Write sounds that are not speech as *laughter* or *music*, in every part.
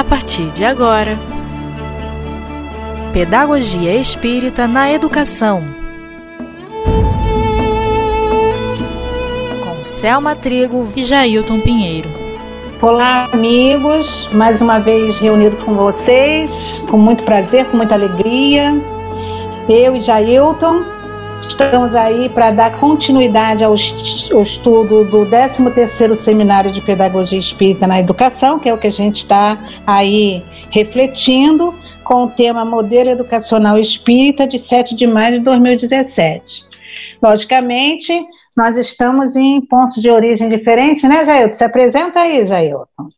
a partir de agora. Pedagogia Espírita na Educação. Com Selma Trigo e Jailton Pinheiro. Olá, amigos, mais uma vez reunido com vocês, com muito prazer, com muita alegria. Eu e Jailton estamos aí para dar continuidade ao, estudo do 13º Seminário de Pedagogia Espírita na Educação, que é o que a gente está aí refletindo com o tema Modelo Educacional Espírita de 7 de maio de 2017. Logicamente, nós estamos em pontos de origem diferentes, né, Jailton? Se apresenta aí, Jailton.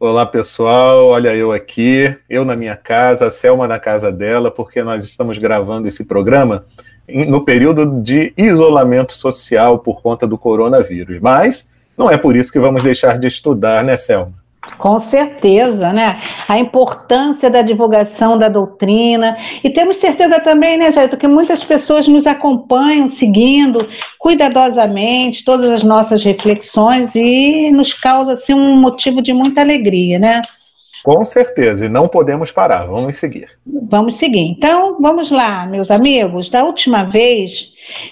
Olá, pessoal. Olha eu aqui, eu na minha casa, a Selma na casa dela, porque nós estamos gravando esse programa no período de isolamento social por conta do coronavírus. Mas não é por isso que vamos deixar de estudar, né, Selma? Com certeza, né? A importância da divulgação da doutrina. E temos certeza também, né, Jair, que muitas pessoas nos acompanham, seguindo cuidadosamente todas as nossas reflexões e nos causa assim, um motivo de muita alegria, né? Com certeza, e não podemos parar, vamos seguir. Vamos seguir. Então, vamos lá, meus amigos. Da última vez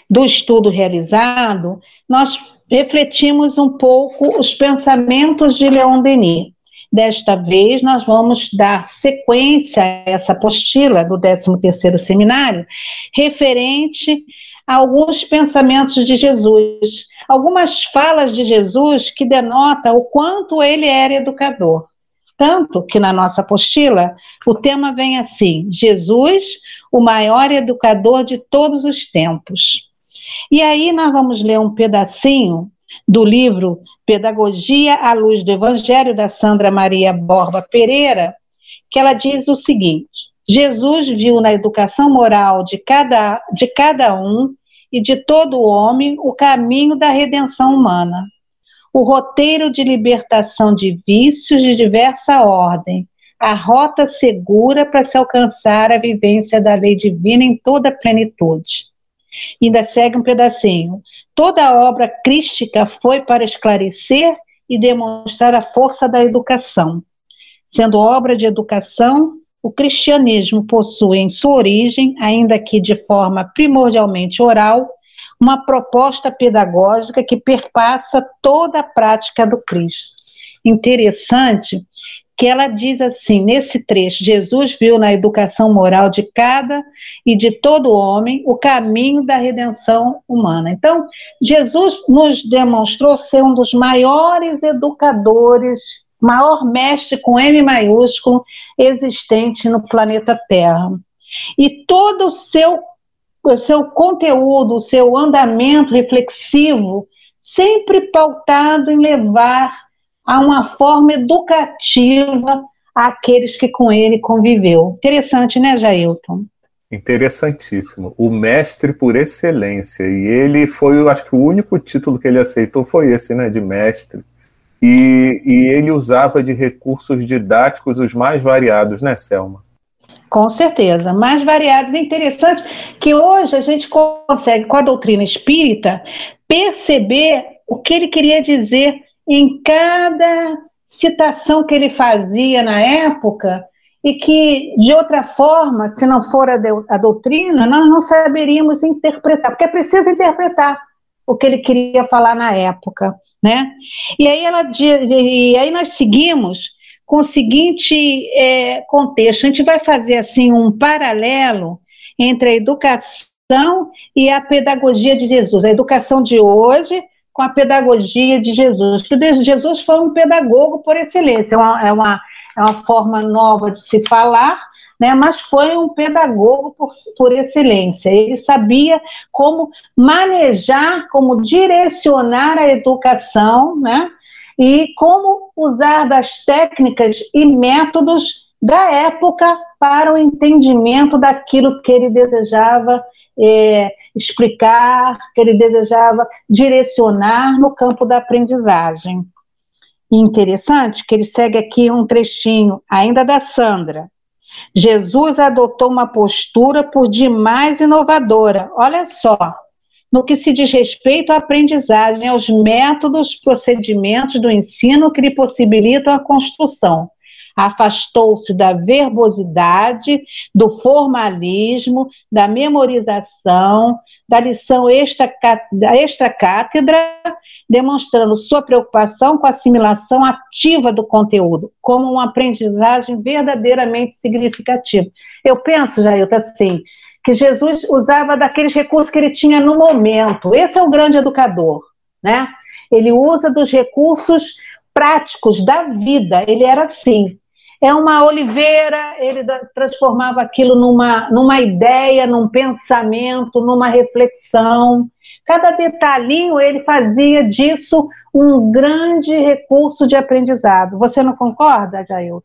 do estudo realizado, nós refletimos um pouco os pensamentos de Leon Denis. Desta vez, nós vamos dar sequência a essa apostila do 13º Seminário, referente a alguns pensamentos de Jesus, algumas falas de Jesus que denotam o quanto ele era educador. Tanto que na nossa apostila o tema vem assim: Jesus, o maior educador de todos os tempos. E aí nós vamos ler um pedacinho do livro Pedagogia à Luz do Evangelho, da Sandra Maria Borba Pereira, que ela diz o seguinte: Jesus viu na educação moral de cada, de cada um e de todo homem o caminho da redenção humana o roteiro de libertação de vícios de diversa ordem, a rota segura para se alcançar a vivência da lei divina em toda a plenitude. Ainda segue um pedacinho. Toda a obra crística foi para esclarecer e demonstrar a força da educação. Sendo obra de educação, o cristianismo possui em sua origem, ainda que de forma primordialmente oral, uma proposta pedagógica que perpassa toda a prática do Cristo. Interessante que ela diz assim, nesse trecho, Jesus viu na educação moral de cada e de todo homem o caminho da redenção humana. Então, Jesus nos demonstrou ser um dos maiores educadores, maior mestre com M maiúsculo existente no planeta Terra. E todo o seu seu conteúdo, o seu andamento reflexivo, sempre pautado em levar a uma forma educativa àqueles que com ele conviveu. Interessante, né, Jailton? Interessantíssimo. O mestre por excelência. E ele foi, eu acho que o único título que ele aceitou foi esse, né, de mestre. E, e ele usava de recursos didáticos os mais variados, né, Selma? Com certeza, mais variados e interessantes, que hoje a gente consegue, com a doutrina espírita, perceber o que ele queria dizer em cada citação que ele fazia na época, e que, de outra forma, se não for a, a doutrina, nós não saberíamos interpretar, porque é preciso interpretar o que ele queria falar na época. Né? E aí ela e aí nós seguimos com o seguinte é, contexto: a gente vai fazer assim um paralelo entre a educação e a pedagogia de Jesus, a educação de hoje com a pedagogia de Jesus. Que Jesus foi um pedagogo por excelência, é uma, é uma, é uma forma nova de se falar, né, mas foi um pedagogo por, por excelência. Ele sabia como manejar, como direcionar a educação, né, e como usar das técnicas e métodos da época para o entendimento daquilo que ele desejava é, explicar, que ele desejava direcionar no campo da aprendizagem. Interessante que ele segue aqui um trechinho, ainda da Sandra. Jesus adotou uma postura por demais inovadora. Olha só, no que se diz respeito à aprendizagem, aos métodos, procedimentos do ensino que lhe possibilitam a construção, afastou-se da verbosidade, do formalismo, da memorização, da lição extra-cátedra, demonstrando sua preocupação com a assimilação ativa do conteúdo, como uma aprendizagem verdadeiramente significativa. Eu penso, Jailton, assim, que Jesus usava daqueles recursos que ele tinha no momento. Esse é o grande educador, né? Ele usa dos recursos práticos da vida. Ele era assim. É uma oliveira, ele transformava aquilo numa, numa ideia, num pensamento, numa reflexão. Cada detalhinho ele fazia disso um grande recurso de aprendizado. Você não concorda, Jair?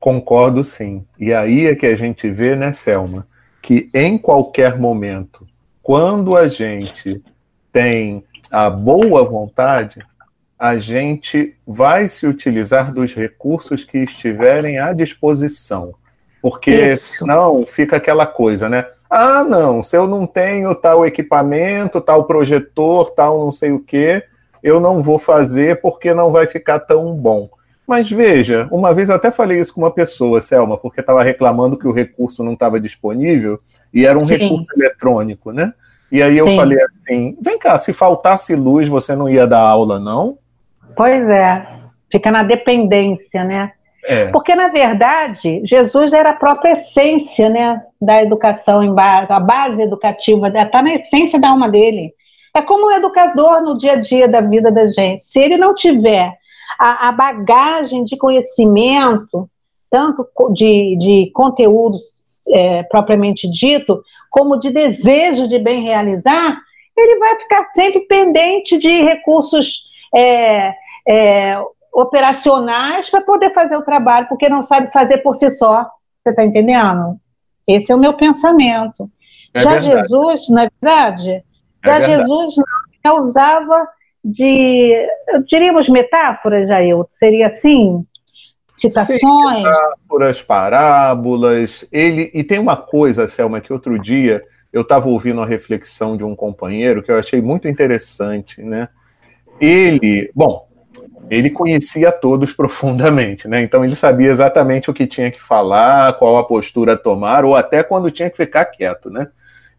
Concordo sim. E aí é que a gente vê, né, Selma? Que em qualquer momento, quando a gente tem a boa vontade, a gente vai se utilizar dos recursos que estiverem à disposição. Porque Isso. senão fica aquela coisa, né? Ah, não, se eu não tenho tal equipamento, tal projetor, tal não sei o quê, eu não vou fazer porque não vai ficar tão bom. Mas veja, uma vez eu até falei isso com uma pessoa, Selma, porque estava reclamando que o recurso não estava disponível e era um Sim. recurso eletrônico, né? E aí eu Sim. falei assim: vem cá, se faltasse luz, você não ia dar aula, não? Pois é, fica na dependência, né? É. Porque, na verdade, Jesus era a própria essência né, da educação, a base educativa, está na essência da alma dele. É como um educador no dia a dia da vida da gente. Se ele não tiver a, a bagagem de conhecimento, tanto de, de conteúdos é, propriamente dito, como de desejo de bem realizar, ele vai ficar sempre pendente de recursos é, é, operacionais para poder fazer o trabalho, porque não sabe fazer por si só. Você está entendendo? Esse é o meu pensamento. É Já verdade. Jesus, na é verdade, é já verdade. Jesus não usava de, diríamos, metáforas, Jair? Seria assim? Citações? Sim, metáforas, parábolas. Ele, e tem uma coisa, Selma, que outro dia eu estava ouvindo a reflexão de um companheiro que eu achei muito interessante, né? Ele, bom, ele conhecia todos *laughs* profundamente, né? Então ele sabia exatamente o que tinha que falar, qual a postura tomar, ou até quando tinha que ficar quieto, né?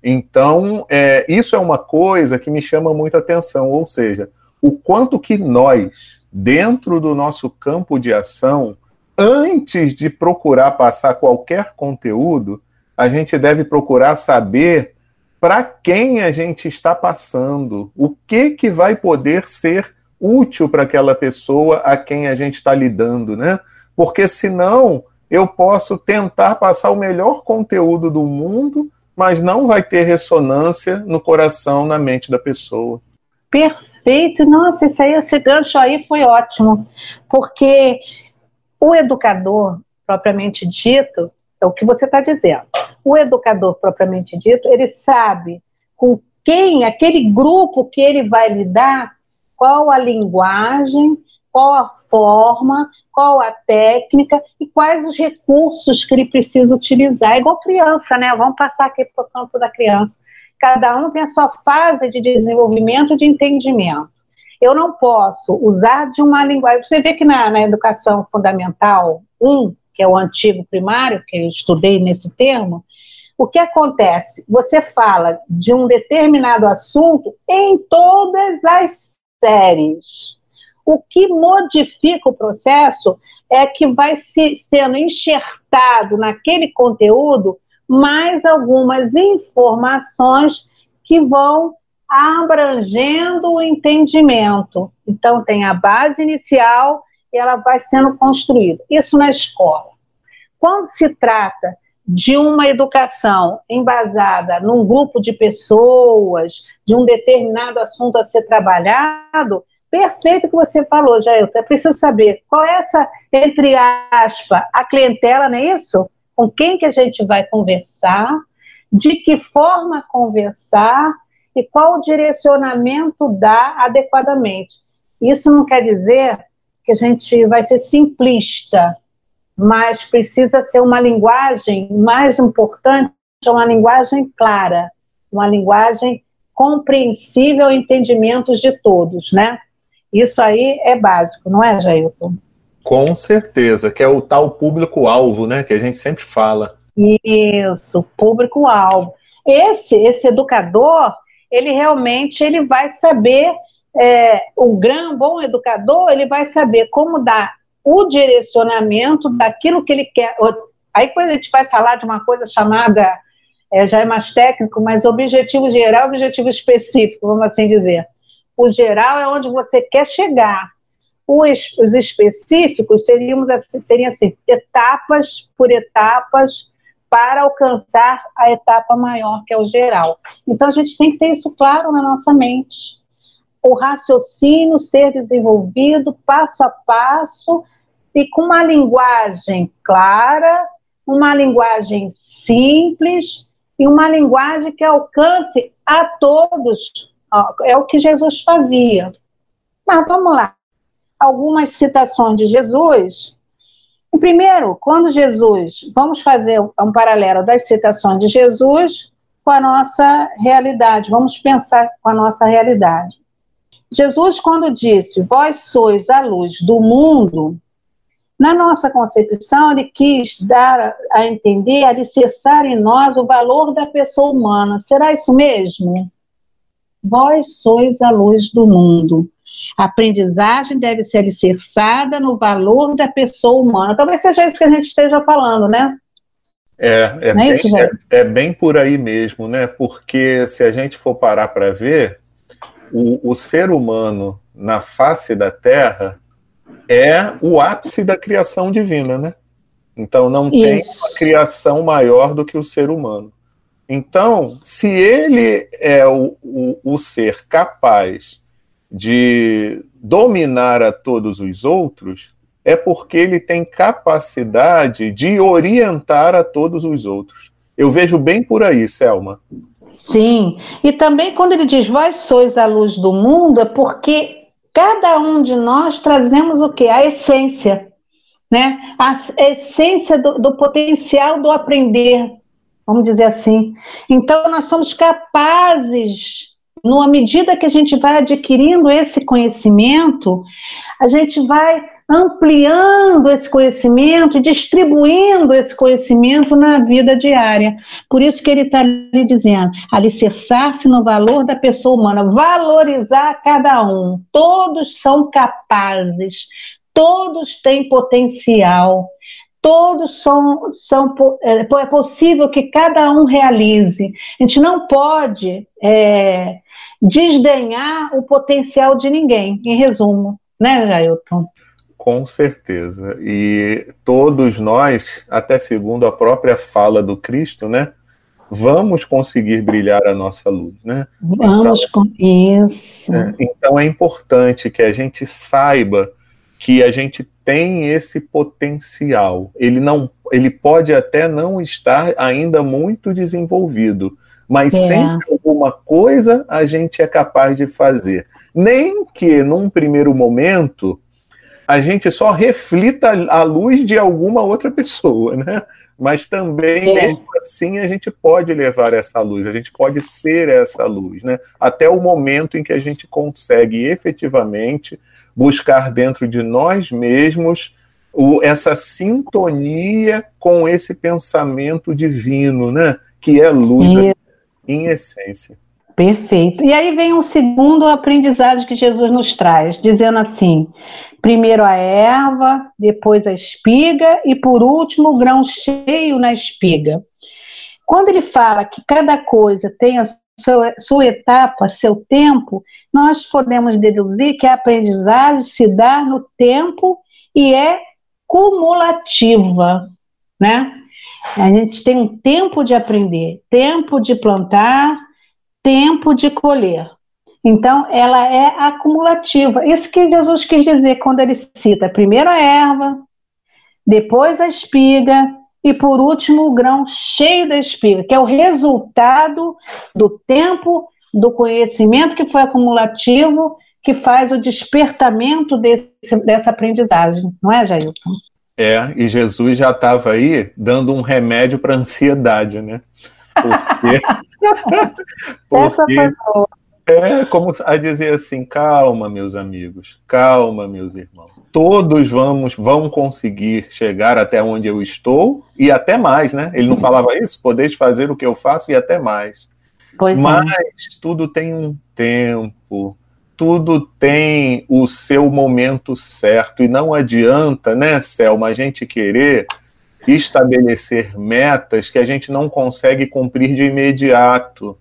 Então, é, isso é uma coisa que me chama muita atenção, ou seja, o quanto que nós, dentro do nosso campo de ação, antes de procurar passar qualquer conteúdo, a gente deve procurar saber para quem a gente está passando, o que que vai poder ser útil para aquela pessoa a quem a gente está lidando, né? Porque senão eu posso tentar passar o melhor conteúdo do mundo, mas não vai ter ressonância no coração, na mente da pessoa. Perfeito, nossa, isso aí, esse gancho aí foi ótimo, porque o educador, propriamente dito, é o que você está dizendo. O educador, propriamente dito, ele sabe com quem, aquele grupo que ele vai lidar, qual a linguagem, qual a forma, qual a técnica e quais os recursos que ele precisa utilizar. É igual criança, né? Vamos passar aqui para o campo da criança. Cada um tem a sua fase de desenvolvimento e de entendimento. Eu não posso usar de uma linguagem. Você vê que na, na educação fundamental 1, que é o antigo primário, que eu estudei nesse termo, o que acontece? Você fala de um determinado assunto em todas as séries. O que modifica o processo é que vai se, sendo enxertado naquele conteúdo mais algumas informações que vão abrangendo o entendimento. Então, tem a base inicial e ela vai sendo construída. Isso na escola. Quando se trata de uma educação embasada num grupo de pessoas, de um determinado assunto a ser trabalhado, perfeito que você falou, Jair. É preciso saber qual é essa, entre aspas, a clientela, não é isso? Com quem que a gente vai conversar, de que forma conversar e qual o direcionamento dar adequadamente. Isso não quer dizer que a gente vai ser simplista, mas precisa ser uma linguagem mais importante, uma linguagem clara, uma linguagem compreensível ao entendimento de todos, né? Isso aí é básico, não é, Jailton? Com certeza, que é o tal público-alvo, né? Que a gente sempre fala. Isso, público-alvo. Esse, esse educador, ele realmente ele vai saber, é, o grande bom educador, ele vai saber como dar o direcionamento daquilo que ele quer. Aí quando a gente vai falar de uma coisa chamada, é, já é mais técnico, mas objetivo geral, objetivo específico, vamos assim dizer. O geral é onde você quer chegar. Os, os específicos seriam assim, seriam assim, etapas por etapas para alcançar a etapa maior, que é o geral. Então, a gente tem que ter isso claro na nossa mente. O raciocínio ser desenvolvido passo a passo e com uma linguagem clara, uma linguagem simples e uma linguagem que alcance a todos. É o que Jesus fazia. Mas vamos lá. Algumas citações de Jesus Primeiro, quando Jesus, vamos fazer um paralelo das citações de Jesus com a nossa realidade, vamos pensar com a nossa realidade. Jesus, quando disse, vós sois a luz do mundo, na nossa concepção, ele quis dar a entender, alicerçar em nós o valor da pessoa humana. Será isso mesmo? Vós sois a luz do mundo. A aprendizagem deve ser alicerçada no valor da pessoa humana. Talvez seja isso que a gente esteja falando, né? É, é, é bem, isso, é, é bem por aí mesmo, né? Porque se a gente for parar para ver, o, o ser humano na face da Terra é o ápice da criação divina, né? Então não Isso. tem uma criação maior do que o ser humano. Então, se ele é o, o, o ser capaz de dominar a todos os outros, é porque ele tem capacidade de orientar a todos os outros. Eu vejo bem por aí, Selma. Sim, e também quando ele diz vós sois a luz do mundo, é porque cada um de nós trazemos o que? A essência, né? A essência do, do potencial do aprender, vamos dizer assim. Então, nós somos capazes numa medida que a gente vai adquirindo esse conhecimento, a gente vai ampliando esse conhecimento e distribuindo esse conhecimento na vida diária. Por isso que ele está ali dizendo, alicerçar-se no valor da pessoa humana, valorizar cada um. Todos são capazes, todos têm potencial todos são, são é, é possível que cada um realize. A gente não pode é, desdenhar o potencial de ninguém, em resumo, né, Jailton? Com certeza. E todos nós, até segundo a própria fala do Cristo, né? Vamos conseguir brilhar a nossa luz, né? Vamos então, com isso. É, então é importante que a gente saiba que a gente tem esse potencial. Ele não, ele pode até não estar ainda muito desenvolvido, mas é. sempre alguma coisa a gente é capaz de fazer. Nem que num primeiro momento a gente só reflita a luz de alguma outra pessoa, né? Mas também, é. mesmo assim, a gente pode levar essa luz, a gente pode ser essa luz, né? Até o momento em que a gente consegue efetivamente buscar dentro de nós mesmos o, essa sintonia com esse pensamento divino, né? Que é luz em essência. Perfeito. E aí vem um segundo aprendizado que Jesus nos traz, dizendo assim: primeiro a erva, depois a espiga e por último o grão cheio na espiga. Quando ele fala que cada coisa tem a sua, sua etapa, seu tempo, nós podemos deduzir que a aprendizagem se dá no tempo e é cumulativa, né? A gente tem um tempo de aprender, tempo de plantar, tempo de colher. Então, ela é acumulativa. Isso que Jesus quis dizer quando ele cita primeiro a erva, depois a espiga e, por último, o grão cheio da espiga, que é o resultado do tempo, do conhecimento que foi acumulativo, que faz o despertamento desse, dessa aprendizagem. Não é, Jailton? É, e Jesus já estava aí dando um remédio para ansiedade, né? Porque, porque *laughs* Essa foi boa. É como a dizer assim: calma, meus amigos, calma, meus irmãos. Todos vamos vão conseguir chegar até onde eu estou e até mais, né? Ele não falava isso? Podeis fazer o que eu faço e até mais. Pois é. Mas é. tudo tem um tempo, tudo tem o seu momento certo e não adianta, né, Selma, a gente querer estabelecer metas que a gente não consegue cumprir de imediato.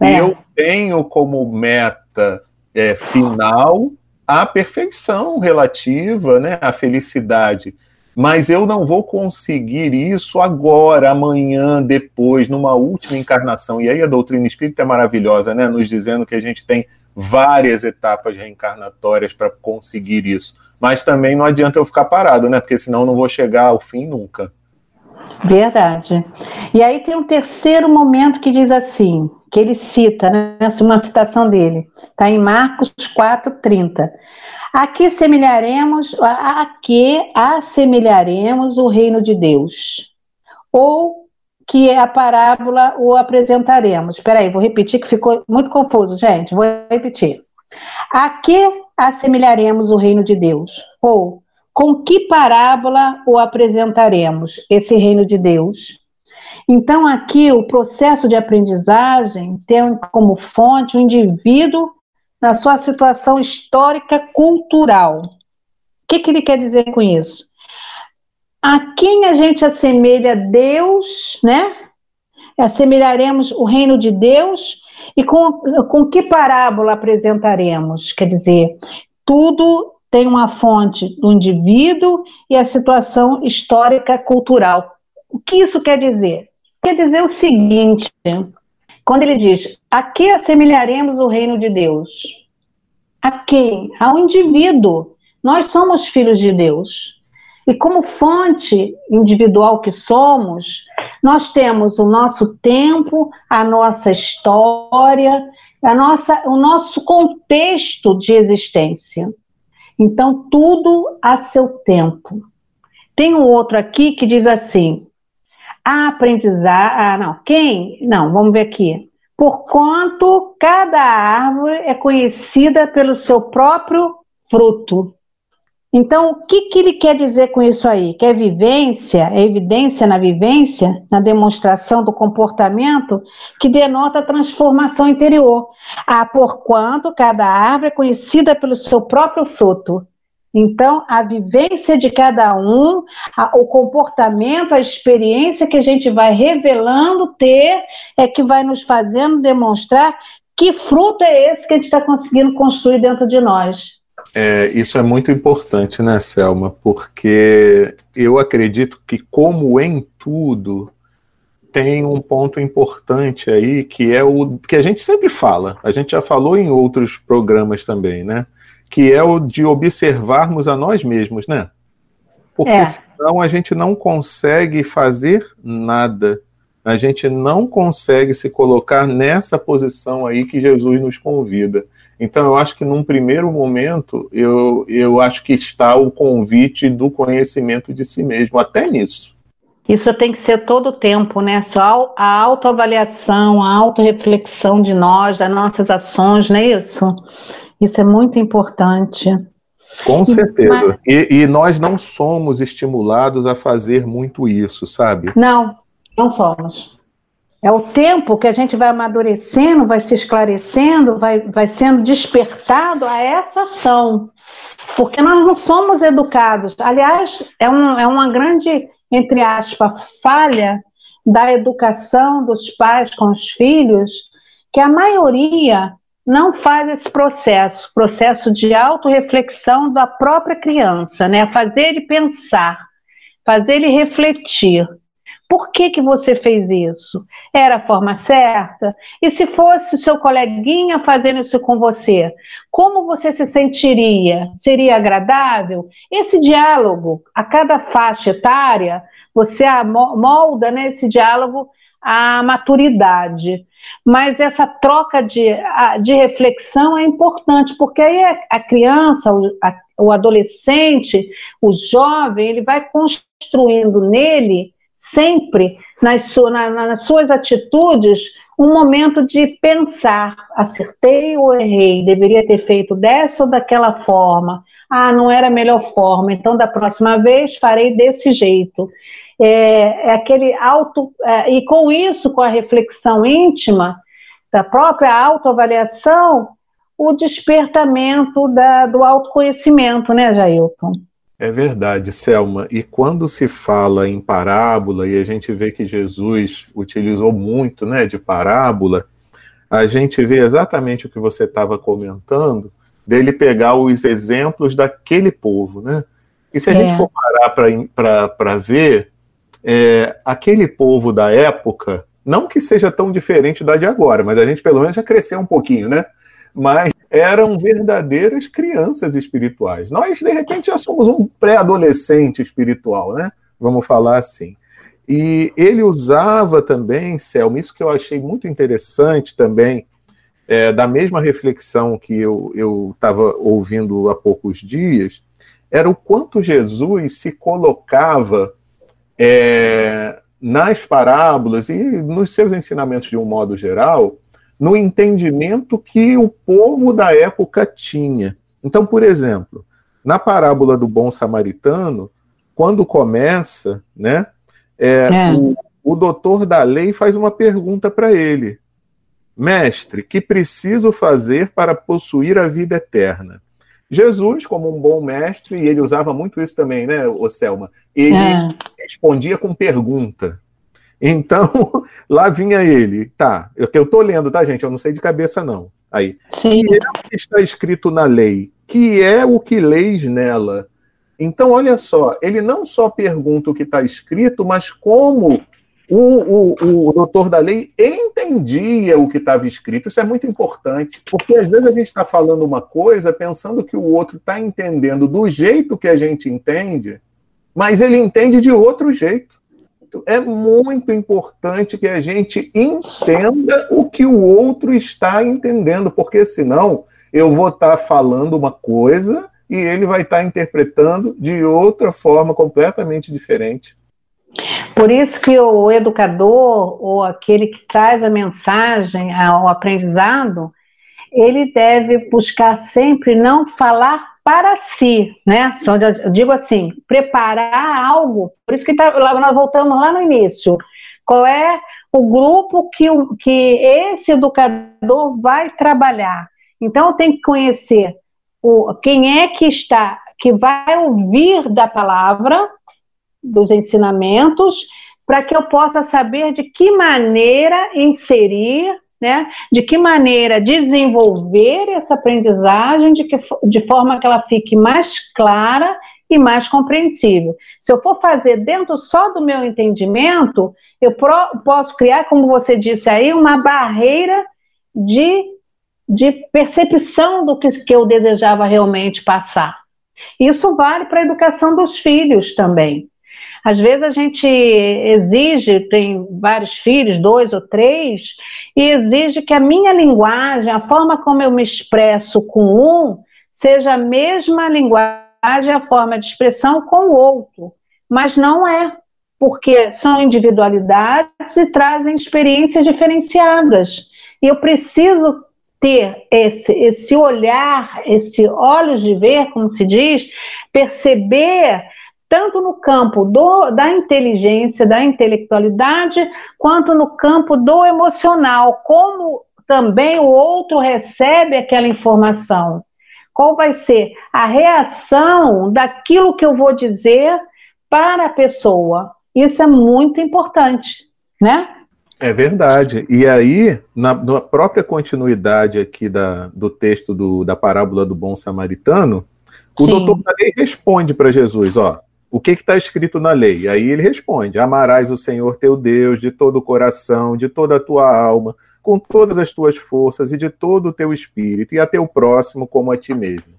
É. Eu tenho como meta é, final a perfeição relativa, né, a felicidade. Mas eu não vou conseguir isso agora, amanhã, depois, numa última encarnação. E aí a doutrina espírita é maravilhosa, né? Nos dizendo que a gente tem várias etapas reencarnatórias para conseguir isso. Mas também não adianta eu ficar parado, né? Porque senão eu não vou chegar ao fim nunca. Verdade. E aí tem um terceiro momento que diz assim, que ele cita, né, uma citação dele, está em Marcos 4,30. Aqui semelharemos, aqui assemelharemos o reino de Deus. Ou que é a parábola o apresentaremos. Espera aí, vou repetir que ficou muito confuso, gente. Vou repetir. A que assemelharemos o reino de Deus? Ou com que parábola o apresentaremos, esse reino de Deus? Então, aqui, o processo de aprendizagem tem como fonte o indivíduo na sua situação histórica cultural. O que, que ele quer dizer com isso? a quem a gente assemelha Deus, né? Assemelharemos o reino de Deus e com, com que parábola apresentaremos? Quer dizer, tudo tem uma fonte do indivíduo e a situação histórica cultural. O que isso quer dizer? Quer dizer o seguinte: quando ele diz, a que assemelharemos o reino de Deus? A quem? Ao indivíduo. Nós somos filhos de Deus. E como fonte individual que somos, nós temos o nosso tempo, a nossa história, a nossa, o nosso contexto de existência. Então, tudo a seu tempo. Tem um outro aqui que diz assim: a aprendizar. Ah, não. Quem? Não, vamos ver aqui. Porquanto cada árvore é conhecida pelo seu próprio fruto. Então, o que, que ele quer dizer com isso aí? Que é vivência, é evidência na vivência, na demonstração do comportamento, que denota a transformação interior. Ah, porquanto cada árvore é conhecida pelo seu próprio fruto. Então, a vivência de cada um, a, o comportamento, a experiência que a gente vai revelando ter, é que vai nos fazendo demonstrar que fruto é esse que a gente está conseguindo construir dentro de nós. É, isso é muito importante, né, Selma? Porque eu acredito que, como em tudo, tem um ponto importante aí que é o que a gente sempre fala. A gente já falou em outros programas também, né? Que é o de observarmos a nós mesmos, né? Porque é. senão a gente não consegue fazer nada. A gente não consegue se colocar nessa posição aí que Jesus nos convida. Então, eu acho que num primeiro momento, eu, eu acho que está o convite do conhecimento de si mesmo, até nisso. Isso tem que ser todo o tempo, né? Só a autoavaliação, a autorreflexão de nós, das nossas ações, não é isso? Isso é muito importante. Com certeza. E, e, nós não somos estimulados a fazer muito isso, sabe? Não, não somos. É o tempo que a gente vai amadurecendo, vai se esclarecendo, vai, vai sendo despertado a essa ação. Porque nós não somos educados. Aliás, é, um, é uma grande, entre aspas, falha da educação dos pais com os filhos, que a maioria não faz esse processo, processo de autorreflexão da própria criança, né? Fazer ele pensar, fazer ele refletir. Por que, que você fez isso? Era a forma certa? E se fosse seu coleguinha fazendo isso com você, como você se sentiria? Seria agradável? Esse diálogo, a cada faixa etária, você molda né, esse diálogo à maturidade. Mas essa troca de, de reflexão é importante, porque aí a criança, o, adolescente, o jovem, ele vai construindo nele sempre nas, nas suas atitudes um momento de pensar, acertei ou errei, deveria ter feito dessa ou daquela forma. Ah, não era a melhor forma, então da próxima vez farei desse jeito. É, é aquele auto é, e com isso, com a reflexão íntima da própria autoavaliação, o despertamento da, do autoconhecimento, né, Jailton? É verdade, Selma. E quando se fala em parábola, e a gente vê que Jesus utilizou muito né, de parábola, a gente vê exatamente o que você estava comentando, dele pegar os exemplos daquele povo. Né? E se a é. gente for parar para ver, é, aquele povo da época, não que seja tão diferente da de agora, mas a gente pelo menos já cresceu um pouquinho, né? Mas eram verdadeiras crianças espirituais. Nós, de repente, já somos um pré-adolescente espiritual, né? Vamos falar assim. E ele usava também, Selma, isso que eu achei muito interessante também, é, da mesma reflexão que eu estava ouvindo há poucos dias, era o quanto Jesus se colocava é, nas parábolas e nos seus ensinamentos de um modo geral, no entendimento que o povo da época tinha. Então, por exemplo, na parábola do bom samaritano, quando começa, né, é, é. O, o doutor da lei faz uma pergunta para ele: Mestre, que preciso fazer para possuir a vida eterna? Jesus, como um bom mestre, e ele usava muito isso também, né, o Selma? Ele é. Respondia com pergunta. Então, *laughs* lá vinha ele, tá, eu, eu tô lendo, tá, gente? Eu não sei de cabeça, não. Aí, Sim. que é o que está escrito na lei? Que é o que leis nela? Então, olha só, ele não só pergunta o que está escrito, mas como o, o, o doutor da lei entendia o que estava escrito. Isso é muito importante, porque às vezes a gente está falando uma coisa pensando que o outro está entendendo do jeito que a gente entende, mas ele entende de outro jeito. É muito importante que a gente entenda o que o outro está entendendo, porque senão eu vou estar falando uma coisa e ele vai estar interpretando de outra forma completamente diferente. Por isso que o educador ou aquele que traz a mensagem ao aprendizado, ele deve buscar sempre não falar para si, né? Eu digo assim, preparar algo. Por isso que tá, nós voltamos lá no início. Qual é o grupo que, que esse educador vai trabalhar? Então, tem que conhecer o, quem é que está, que vai ouvir da palavra, dos ensinamentos, para que eu possa saber de que maneira inserir né? De que maneira desenvolver essa aprendizagem de, que, de forma que ela fique mais clara e mais compreensível. Se eu for fazer dentro só do meu entendimento, eu pro, posso criar, como você disse aí, uma barreira de, de percepção do que, que eu desejava realmente passar. Isso vale para a educação dos filhos também. Às vezes a gente exige, tem vários filhos, dois ou três, e exige que a minha linguagem, a forma como eu me expresso com um, seja a mesma linguagem, a forma de expressão com o outro. Mas não é, porque são individualidades e trazem experiências diferenciadas. E eu preciso ter esse, esse olhar, esse olhos de ver, como se diz, perceber tanto no campo do, da inteligência, da intelectualidade, quanto no campo do emocional, como também o outro recebe aquela informação. Qual vai ser a reação daquilo que eu vou dizer para a pessoa? Isso é muito importante, né? É verdade. E aí, na, na própria continuidade aqui da, do texto do, da parábola do bom samaritano, o Sim. doutor Tadei responde para Jesus, ó, o que está escrito na lei? Aí ele responde: Amarás o Senhor teu Deus de todo o coração, de toda a tua alma, com todas as tuas forças e de todo o teu espírito, e a teu próximo como a ti mesmo.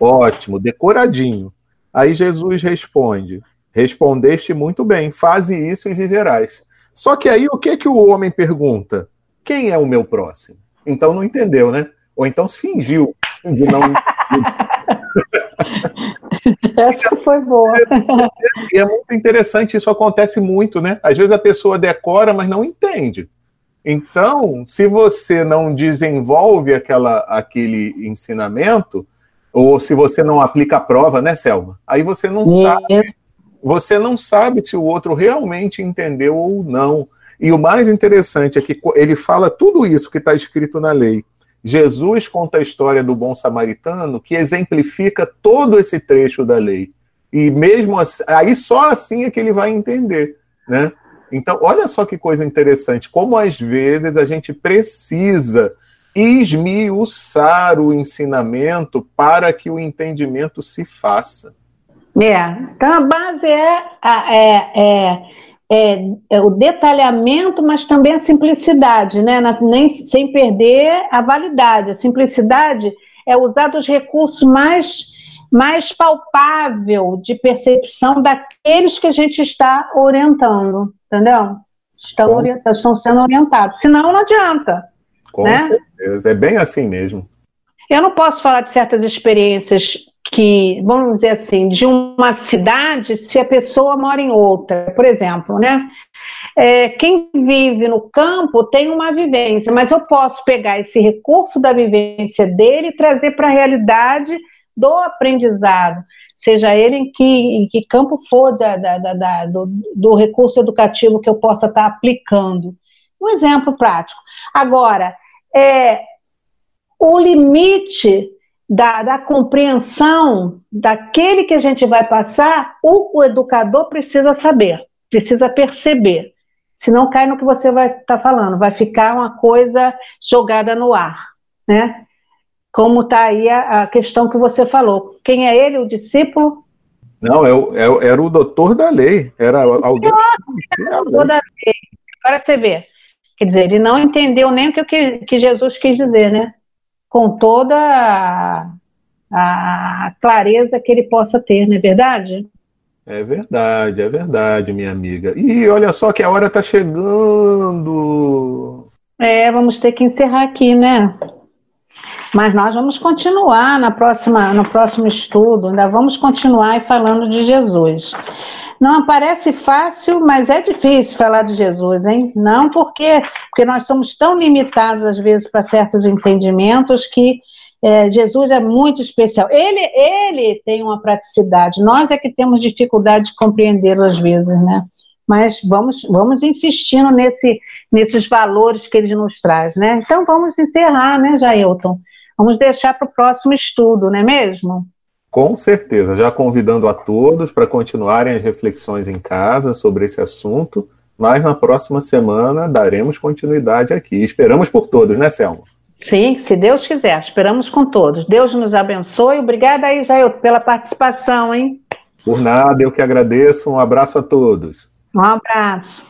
Ótimo, decoradinho. Aí Jesus responde: Respondeste muito bem, faze isso e viverás. Só que aí o que, que o homem pergunta? Quem é o meu próximo? Então não entendeu, né? Ou então se fingiu de não. *laughs* Essa foi boa. E é muito interessante, isso acontece muito, né? Às vezes a pessoa decora, mas não entende. Então, se você não desenvolve aquela, aquele ensinamento, ou se você não aplica a prova, né, Selma? Aí você não sabe, você não sabe se o outro realmente entendeu ou não. E o mais interessante é que ele fala tudo isso que está escrito na lei. Jesus conta a história do bom samaritano que exemplifica todo esse trecho da lei. E mesmo assim, aí só assim é que ele vai entender, né? Então, olha só que coisa interessante, como às vezes a gente precisa esmiuçar o ensinamento para que o entendimento se faça. É, então a base é, é, é, é, é o detalhamento, mas também a simplicidade, né? Na, nem, sem perder a validade. A simplicidade é usar os recursos mais, mais palpável de percepção daqueles que a gente está orientando, entendeu? Estão, estão sendo orientados. Senão não adianta. Com né? certeza, é bem assim mesmo. Eu não posso falar de certas experiências que, vamos dizer assim, de uma cidade se a pessoa mora em outra, por exemplo, né? É, quem vive no campo tem uma vivência, mas eu posso pegar esse recurso da vivência dele e trazer para a realidade do aprendizado, seja ele em que, em que campo for da, da, da, do, do, recurso educativo que eu possa estar aplicando. Um exemplo prático. Agora, é, o limite da, da, compreensão daquele que a gente vai passar, o, o, educador precisa saber, precisa perceber. Senão cai no que você vai estar tá falando, vai ficar uma coisa jogada no ar, né? Como está aí a, a, questão que você falou. Quem é ele, o discípulo? Não, é, é, era o doutor da lei, era alguém que conhecia a lei. Agora você vê, quer dizer, ele não entendeu nem o que, que Jesus quis dizer, né? Com toda a, a clareza que ele possa ter, não é verdade? É verdade, é verdade, minha amiga. E olha só que a hora está chegando. É, vamos ter que encerrar aqui, né? Mas nós vamos continuar na próxima, no próximo estudo, ainda vamos continuar falando de Jesus. Não parece fácil, mas é difícil falar de Jesus, hein? Não porque, porque nós somos tão limitados, às vezes, para certos entendimentos que é, Jesus é muito especial. Ele, ele tem uma praticidade, nós é que temos dificuldade de compreendê-lo às vezes, né? Mas vamos, vamos insistindo nesse, nesses valores que ele nos traz, né? Então vamos encerrar, né, Jailton? Vamos deixar para o próximo estudo, não é mesmo? Com certeza, já convidando a todos para continuarem as reflexões em casa sobre esse assunto, mas na próxima semana daremos continuidade aqui. Esperamos por todos, né, Selma? Sim, se Deus quiser, esperamos com todos. Deus nos abençoe. Obrigada aí, Jair, pela participação, hein? Por nada, eu que agradeço. Um abraço a todos. Um abraço.